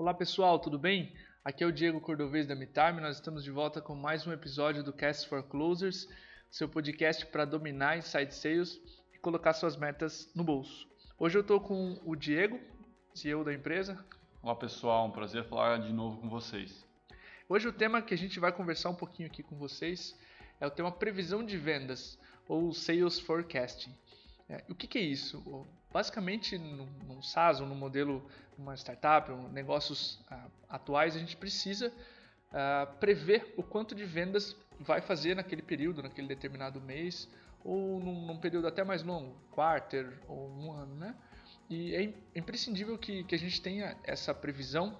Olá pessoal, tudo bem? Aqui é o Diego Cordovez da MeTime, nós estamos de volta com mais um episódio do Cast for Closers, seu podcast para dominar inside sales e colocar suas metas no bolso. Hoje eu estou com o Diego, CEO da empresa. Olá pessoal, um prazer falar de novo com vocês. Hoje o tema que a gente vai conversar um pouquinho aqui com vocês é o tema previsão de vendas ou sales forecasting. É, o que, que, é isso? Basicamente, no SaaS ou no modelo de uma startup, um, negócios uh, atuais, a gente precisa uh, prever o quanto de vendas vai fazer naquele período, naquele determinado mês, ou num, num período até mais longo, quarter ou um ano, né? E é, é imprescindível que, que a gente tenha essa previsão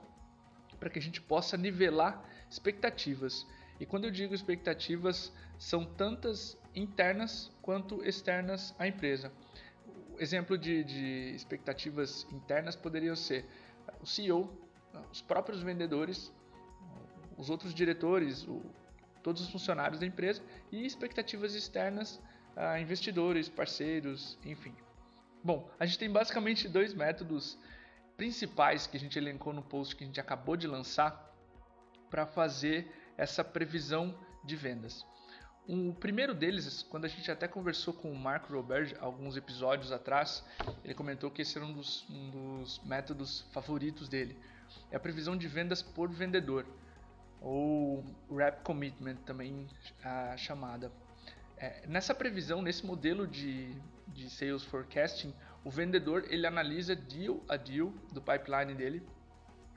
para que a gente possa nivelar expectativas. E quando eu digo expectativas, são tantas internas quanto externas à empresa. Exemplo de, de expectativas internas poderiam ser o CEO, os próprios vendedores, os outros diretores, o, todos os funcionários da empresa e expectativas externas a investidores, parceiros, enfim. Bom, a gente tem basicamente dois métodos principais que a gente elencou no post que a gente acabou de lançar para fazer essa previsão de vendas. O primeiro deles, quando a gente até conversou com o Marco Robert alguns episódios atrás, ele comentou que esse era um dos, um dos métodos favoritos dele. É a previsão de vendas por vendedor, ou Rep Commitment também a chamada. É, nessa previsão, nesse modelo de, de Sales Forecasting, o vendedor ele analisa deal a deal do pipeline dele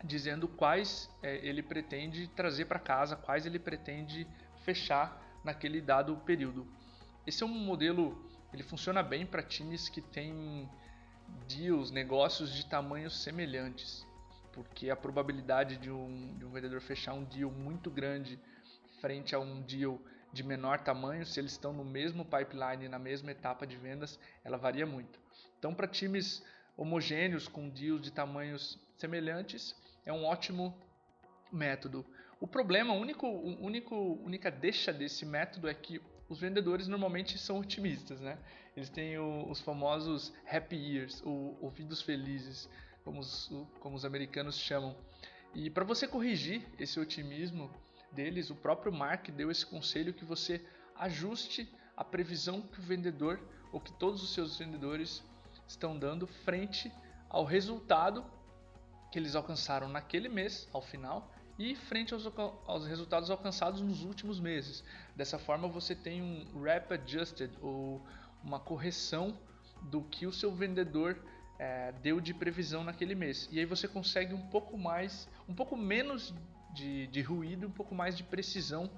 dizendo quais é, ele pretende trazer para casa, quais ele pretende fechar naquele dado período. Esse é um modelo, ele funciona bem para times que têm deals, negócios de tamanhos semelhantes, porque a probabilidade de um, de um vendedor fechar um deal muito grande frente a um deal de menor tamanho, se eles estão no mesmo pipeline, na mesma etapa de vendas, ela varia muito. Então, para times homogêneos com deals de tamanhos semelhantes, é um ótimo método. O problema, a único, único, única deixa desse método é que os vendedores normalmente são otimistas, né? Eles têm o, os famosos happy years, ou ouvidos felizes, como os, como os americanos chamam. E para você corrigir esse otimismo deles, o próprio Mark deu esse conselho que você ajuste a previsão que o vendedor ou que todos os seus vendedores estão dando frente ao resultado que eles alcançaram naquele mês, ao final, e frente aos, aos, resultados alcançados nos últimos meses. Dessa forma, você tem um Rep Adjusted, ou uma correção do que o seu vendedor é, deu de previsão naquele mês. E aí você consegue um pouco mais, um pouco menos de, de ruído, um pouco mais de precisão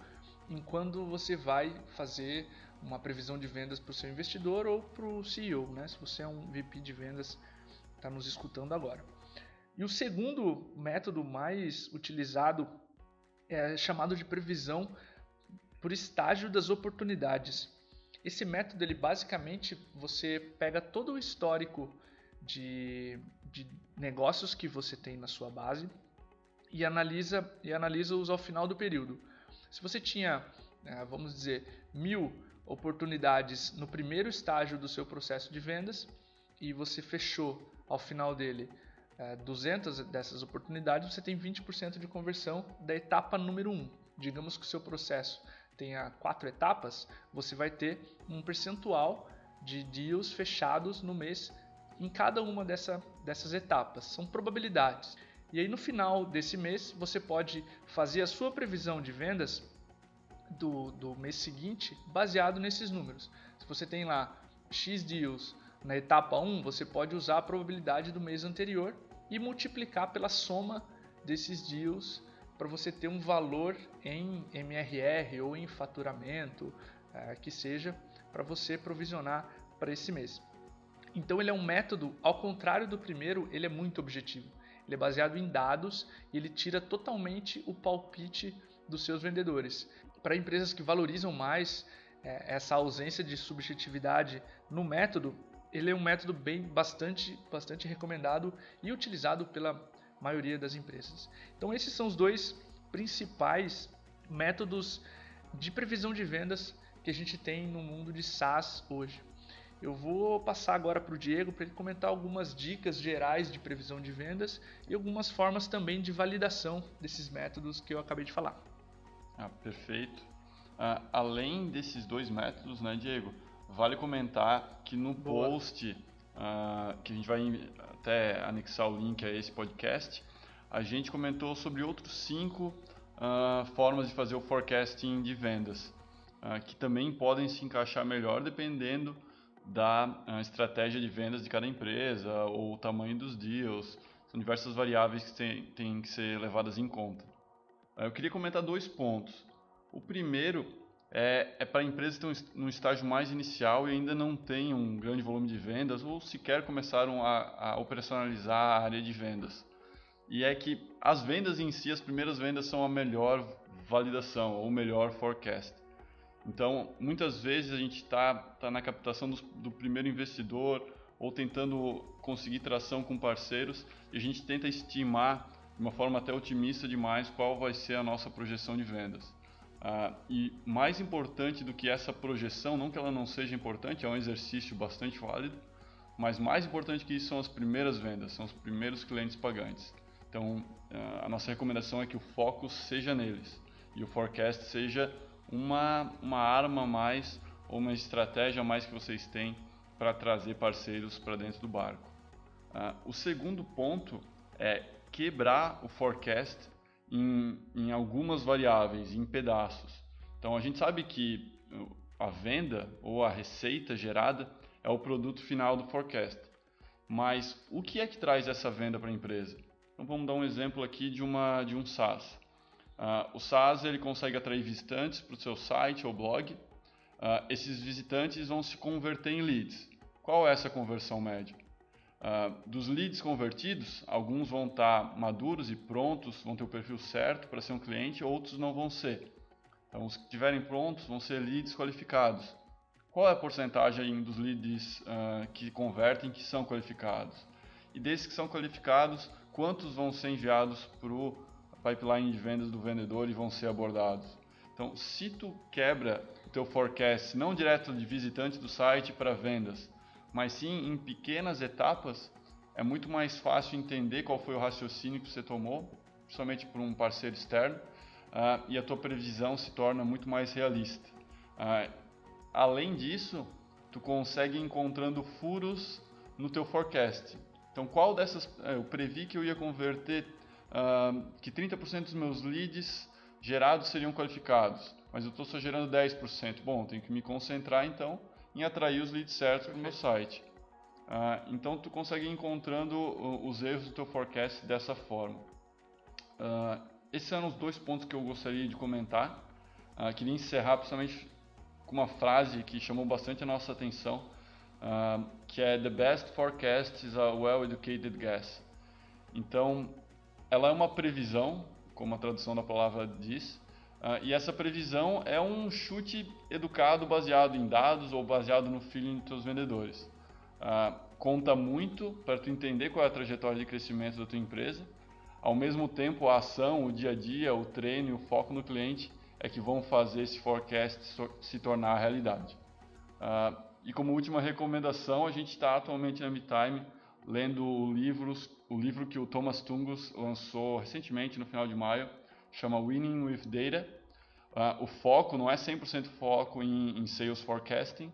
em quando você vai fazer uma previsão de vendas para o seu investidor ou para o CEO, né? Se você é um VP de vendas, está nos escutando agora. E o segundo método mais utilizado é chamado de previsão por estágio das oportunidades. Esse método, ele basicamente você pega todo o histórico de, de negócios que você tem na sua base e analisa e analisa-os ao final do período. Se você tinha, é, vamos dizer, mil oportunidades no primeiro estágio do seu processo de vendas e você fechou ao final dele 200 é, dessas oportunidades, você tem 20% de conversão da etapa número 1. Digamos que o seu processo tenha quatro etapas, você vai ter um percentual de deals fechados no mês em cada uma dessa, dessas etapas. São probabilidades. E aí no final desse mês você pode fazer a sua previsão de vendas do, do mês seguinte baseado nesses números. Se você tem lá X deals na etapa 1, você pode usar a probabilidade do mês anterior e multiplicar pela soma desses deals para você ter um valor em MRR ou em faturamento, é, que seja, para você provisionar para esse mês. Então ele é um método, ao contrário do primeiro, ele é muito objetivo. Ele é baseado em dados e ele tira totalmente o palpite dos seus vendedores. Para empresas que valorizam mais é, essa ausência de subjetividade no método, ele é um método bem bastante, bastante recomendado e utilizado pela maioria das empresas. Então esses são os dois principais métodos de previsão de vendas que a gente tem no mundo de SaaS hoje. Eu vou passar agora para o Diego para ele comentar algumas dicas gerais de previsão de vendas e algumas formas também de validação desses métodos que eu acabei de falar. Ah, perfeito. Ah, além desses dois métodos, né, Diego, vale comentar que no Boa. post ah, que a gente vai até anexar o link a esse podcast, a gente comentou sobre outros cinco uh, formas de fazer o forecasting de vendas, uh, que também podem se encaixar melhor dependendo da uh, estratégia de vendas de cada empresa ou o tamanho dos deals. São diversas variáveis que têm, têm que ser levadas em conta. eu queria comentar dois pontos. O primeiro é, é para empresas que estão no estágio mais inicial e ainda não têm um grande volume de vendas ou sequer começaram a, a operacionalizar a área de vendas e é que as vendas em si, as primeiras vendas são a melhor validação ou melhor forecast. Então, muitas vezes a gente está tá na captação do, do, primeiro investidor ou tentando conseguir tração com parceiros e a gente tenta estimar de uma forma até otimista demais qual vai ser a nossa projeção de vendas. Ah, e mais importante do que essa projeção, não que ela não seja importante, é um exercício bastante válido, mas mais importante que isso são as primeiras vendas, são os primeiros clientes pagantes. Então, a nossa recomendação é que o foco seja neles e o forecast seja uma, uma arma a mais ou uma estratégia a mais que vocês têm para trazer parceiros para dentro do barco. Uh, o segundo ponto é quebrar o forecast em, em algumas variáveis, em pedaços. Então a gente sabe que a venda ou a receita gerada é o produto final do forecast. Mas o que é que traz essa venda para a empresa? Então vamos dar um exemplo aqui de, uma, de um SaaS. Uh, o SaaS ele consegue atrair visitantes para o seu site ou blog. Uh, esses visitantes vão se converter em leads. Qual é essa conversão média? Uh, dos leads convertidos, alguns vão estar tá maduros e prontos, vão ter o perfil certo para ser um cliente, outros não vão ser. Então, os que estiverem prontos vão ser leads qualificados. Qual é a porcentagem dos leads que convertem que são qualificados? E desses que são qualificados, quantos vão ser enviados para o pipeline de vendas do vendedor e vão ser abordados. Então, se tu quebra o teu forecast não direto de visitante do site para vendas, mas sim em pequenas etapas, é muito mais fácil entender qual foi o raciocínio que você tomou, principalmente por um parceiro externo, uh, e a tua previsão se torna muito mais realista. Uh, além disso, tu consegue encontrando furos no teu forecast. Então, qual dessas. É, eu previ que eu ia converter. Uh, que 30% dos meus leads gerados seriam qualificados, mas eu estou só gerando 10%. Bom, tenho que me concentrar então em atrair os leads certos para o meu site. Uh, então, tu consegue ir encontrando os erros do teu forecast dessa forma. Uh, esses eram os dois pontos que eu gostaria de comentar. Uh, queria encerrar principalmente com uma frase que chamou bastante a nossa atenção uh, que é The Best Forecast is a Well-Educated Guess. Então, ela é uma previsão, como a tradução da palavra diz, uh, e essa previsão é um chute educado baseado em dados ou baseado no feeling dos seus vendedores. Uh, conta muito para tu entender qual é a trajetória de crescimento da tua empresa. Ao mesmo tempo, a ação, o dia a dia, o treino, o foco no cliente é que vão fazer esse forecast se tornar realidade. Uh, e como última recomendação, a gente está atualmente na MeTime lendo livros, o livro que o Thomas Tungus lançou recentemente, no final de maio, chama Winning with Data. Uh, o foco não é 100% foco em, em, sales forecasting,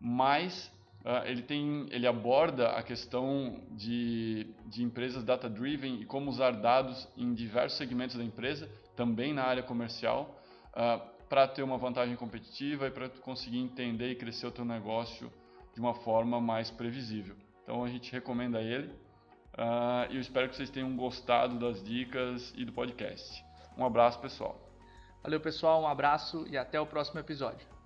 mas uh, ele, tem, ele aborda a questão de, de empresas data-driven e como usar dados em diversos segmentos da empresa, também na área comercial, uh, para ter uma vantagem competitiva e para conseguir entender e crescer o teu negócio de uma forma mais previsível. Então a gente recomenda ele uh, e eu espero que vocês tenham gostado das dicas e do podcast. Um abraço pessoal. Valeu pessoal, um abraço e até o próximo episódio.